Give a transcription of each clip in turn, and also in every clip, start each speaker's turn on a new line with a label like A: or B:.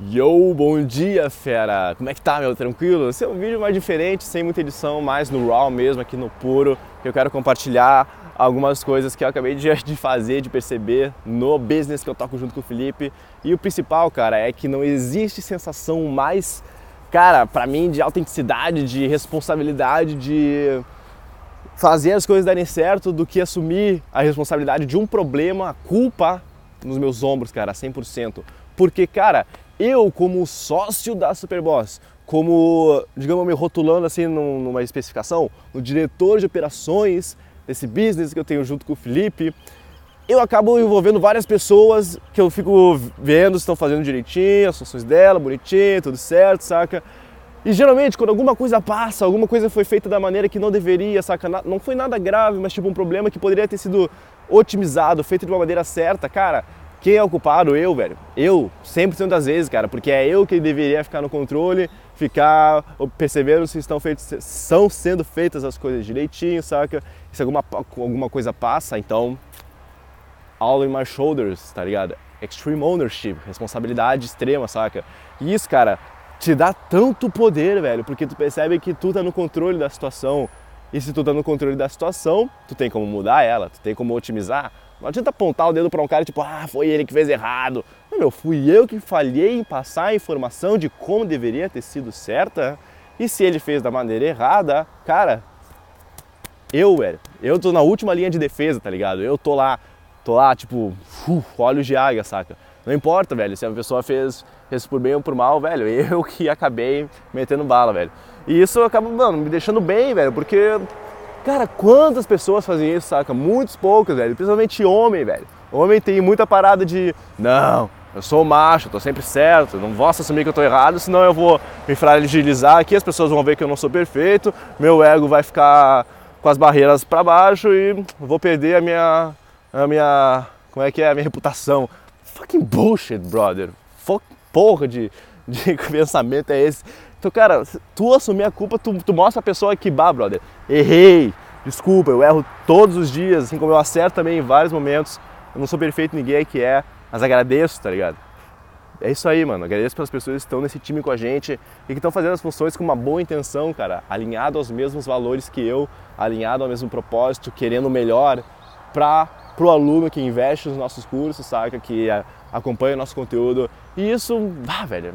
A: Yo, bom dia, fera! Como é que tá, meu? Tranquilo? Esse é um vídeo mais diferente, sem muita edição, mais no raw mesmo, aqui no puro, eu quero compartilhar algumas coisas que eu acabei de fazer, de perceber no business que eu toco junto com o Felipe. E o principal, cara, é que não existe sensação mais, cara, para mim, de autenticidade, de responsabilidade, de fazer as coisas darem certo do que assumir a responsabilidade de um problema, a culpa nos meus ombros, cara, 100%. Porque, cara, eu como sócio da Superboss, como, digamos, me rotulando assim numa especificação, no diretor de operações desse business que eu tenho junto com o Felipe, eu acabo envolvendo várias pessoas que eu fico vendo se estão fazendo direitinho, as funções dela, bonitinho, tudo certo, saca? E geralmente, quando alguma coisa passa, alguma coisa foi feita da maneira que não deveria, saca? Não foi nada grave, mas tipo um problema que poderia ter sido otimizado, feito de uma maneira certa, cara, quem é o culpado? Eu, velho. Eu, 100% das vezes, cara, porque é eu que deveria ficar no controle, ficar percebendo se estão feitos, são sendo feitas as coisas direitinho, saca? Se alguma, alguma coisa passa, então all in my shoulders, tá ligado? Extreme ownership, responsabilidade extrema, saca? E isso, cara, te dá tanto poder, velho, porque tu percebe que tu tá no controle da situação. E se tu tá no controle da situação, tu tem como mudar ela, tu tem como otimizar, não adianta apontar o dedo para um cara tipo, ah, foi ele que fez errado. Não, meu, fui eu que falhei em passar a informação de como deveria ter sido certa. E se ele fez da maneira errada, cara, eu, velho, eu tô na última linha de defesa, tá ligado? Eu tô lá, tô lá, tipo, uf, olhos de águia, saca? Não importa, velho, se a pessoa fez, fez por bem ou por mal, velho, eu que acabei metendo bala, velho. E isso acaba, mano, me deixando bem, velho, porque Cara, quantas pessoas fazem isso, saca? Muitos poucas, velho. Principalmente homem, velho. Homem tem muita parada de, não, eu sou macho, eu tô sempre certo, não posso assumir que eu tô errado, senão eu vou me fragilizar aqui, as pessoas vão ver que eu não sou perfeito, meu ego vai ficar com as barreiras para baixo e vou perder a minha, a minha, como é que é, a minha reputação. Fucking bullshit, brother. Fuck, porra de, de pensamento é esse? Então, cara, tu assumir a culpa, tu, tu mostra a pessoa que, bah, brother, errei, desculpa, eu erro todos os dias, assim como eu acerto também em vários momentos. Eu não sou perfeito, ninguém é que é, mas agradeço, tá ligado? É isso aí, mano. Agradeço pelas pessoas que estão nesse time com a gente e que estão fazendo as funções com uma boa intenção, cara, alinhado aos mesmos valores que eu, alinhado ao mesmo propósito, querendo o melhor para pro aluno que investe nos nossos cursos, saca? Que acompanha o nosso conteúdo. E isso, ah, velho,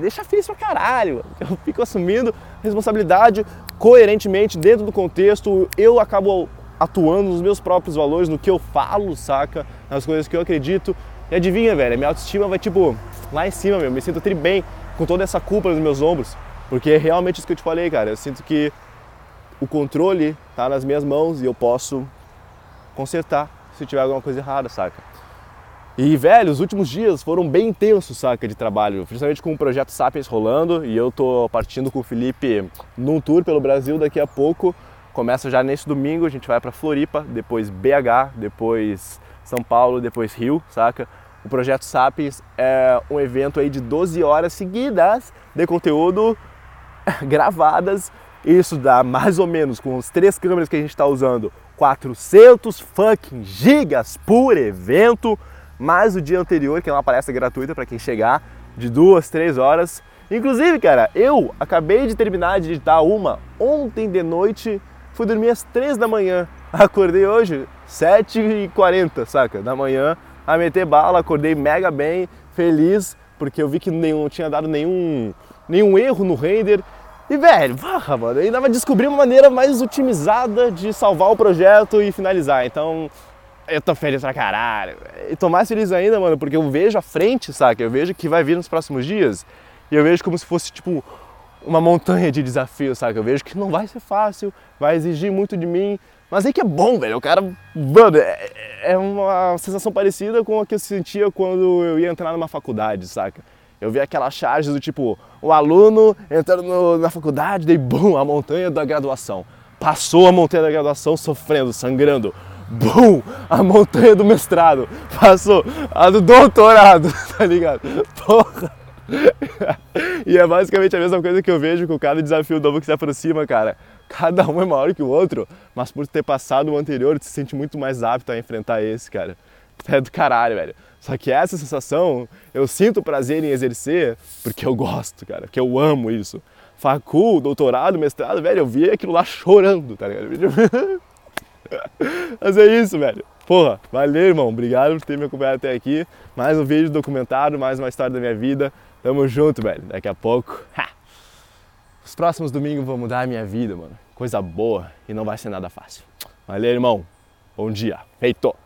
A: deixa feliz pra caralho. Eu fico assumindo responsabilidade coerentemente dentro do contexto. Eu acabo atuando nos meus próprios valores, no que eu falo, saca? Nas coisas que eu acredito. E adivinha, velho, minha autoestima vai tipo lá em cima, meu. Me sinto tri bem com toda essa culpa nos meus ombros. Porque é realmente isso que eu te falei, cara. Eu sinto que o controle tá nas minhas mãos e eu posso consertar se tiver alguma coisa errada, saca? E, velho, os últimos dias foram bem intensos, saca, de trabalho, principalmente com o projeto Sapiens rolando, e eu tô partindo com o Felipe num tour pelo Brasil daqui a pouco. Começa já nesse domingo, a gente vai para Floripa, depois BH, depois São Paulo, depois Rio, saca? O projeto Sapiens é um evento aí de 12 horas seguidas de conteúdo gravadas. Isso dá mais ou menos com as três câmeras que a gente está usando, 400 fucking gigas por evento mais o dia anterior, que é uma palestra gratuita para quem chegar, de duas, três horas. Inclusive, cara, eu acabei de terminar de editar uma ontem de noite, fui dormir às três da manhã. Acordei hoje, 7h40, saca? Da manhã, a meter bala, acordei mega bem, feliz, porque eu vi que não tinha dado nenhum, nenhum erro no render. E, velho, porra, mano, ainda vai descobrir uma maneira mais otimizada de salvar o projeto e finalizar. Então, eu tô feliz pra caralho. E tô mais feliz ainda, mano, porque eu vejo a frente, saca? Eu vejo que vai vir nos próximos dias. E eu vejo como se fosse, tipo, uma montanha de desafios, saca? Eu vejo que não vai ser fácil, vai exigir muito de mim. Mas aí que é bom, velho. O cara, mano, é, é uma sensação parecida com a que eu sentia quando eu ia entrar numa faculdade, saca? Eu vi aquela charge do tipo, o aluno entrando no, na faculdade, daí bum, a montanha da graduação. Passou a montanha da graduação sofrendo, sangrando bum, a montanha do mestrado, passou a do doutorado, tá ligado? Porra! e é basicamente a mesma coisa que eu vejo com cada desafio novo que se aproxima, cara. Cada um é maior que o outro, mas por ter passado o anterior, se sente muito mais apto a enfrentar esse, cara. É do caralho, velho. Só que essa sensação eu sinto prazer em exercer porque eu gosto, cara, porque eu amo isso. Facul, doutorado, mestrado, velho, eu vi aquilo lá chorando, tá ligado? Mas é isso, velho. Porra, valeu, irmão. Obrigado por ter me acompanhado até aqui. Mais um vídeo documentário, mais uma história da minha vida. Tamo junto, velho. Daqui a pouco. Ha! Os próximos domingos vão mudar a minha vida, mano. Coisa boa e não vai ser nada fácil. Valeu, irmão. Bom dia. Feito.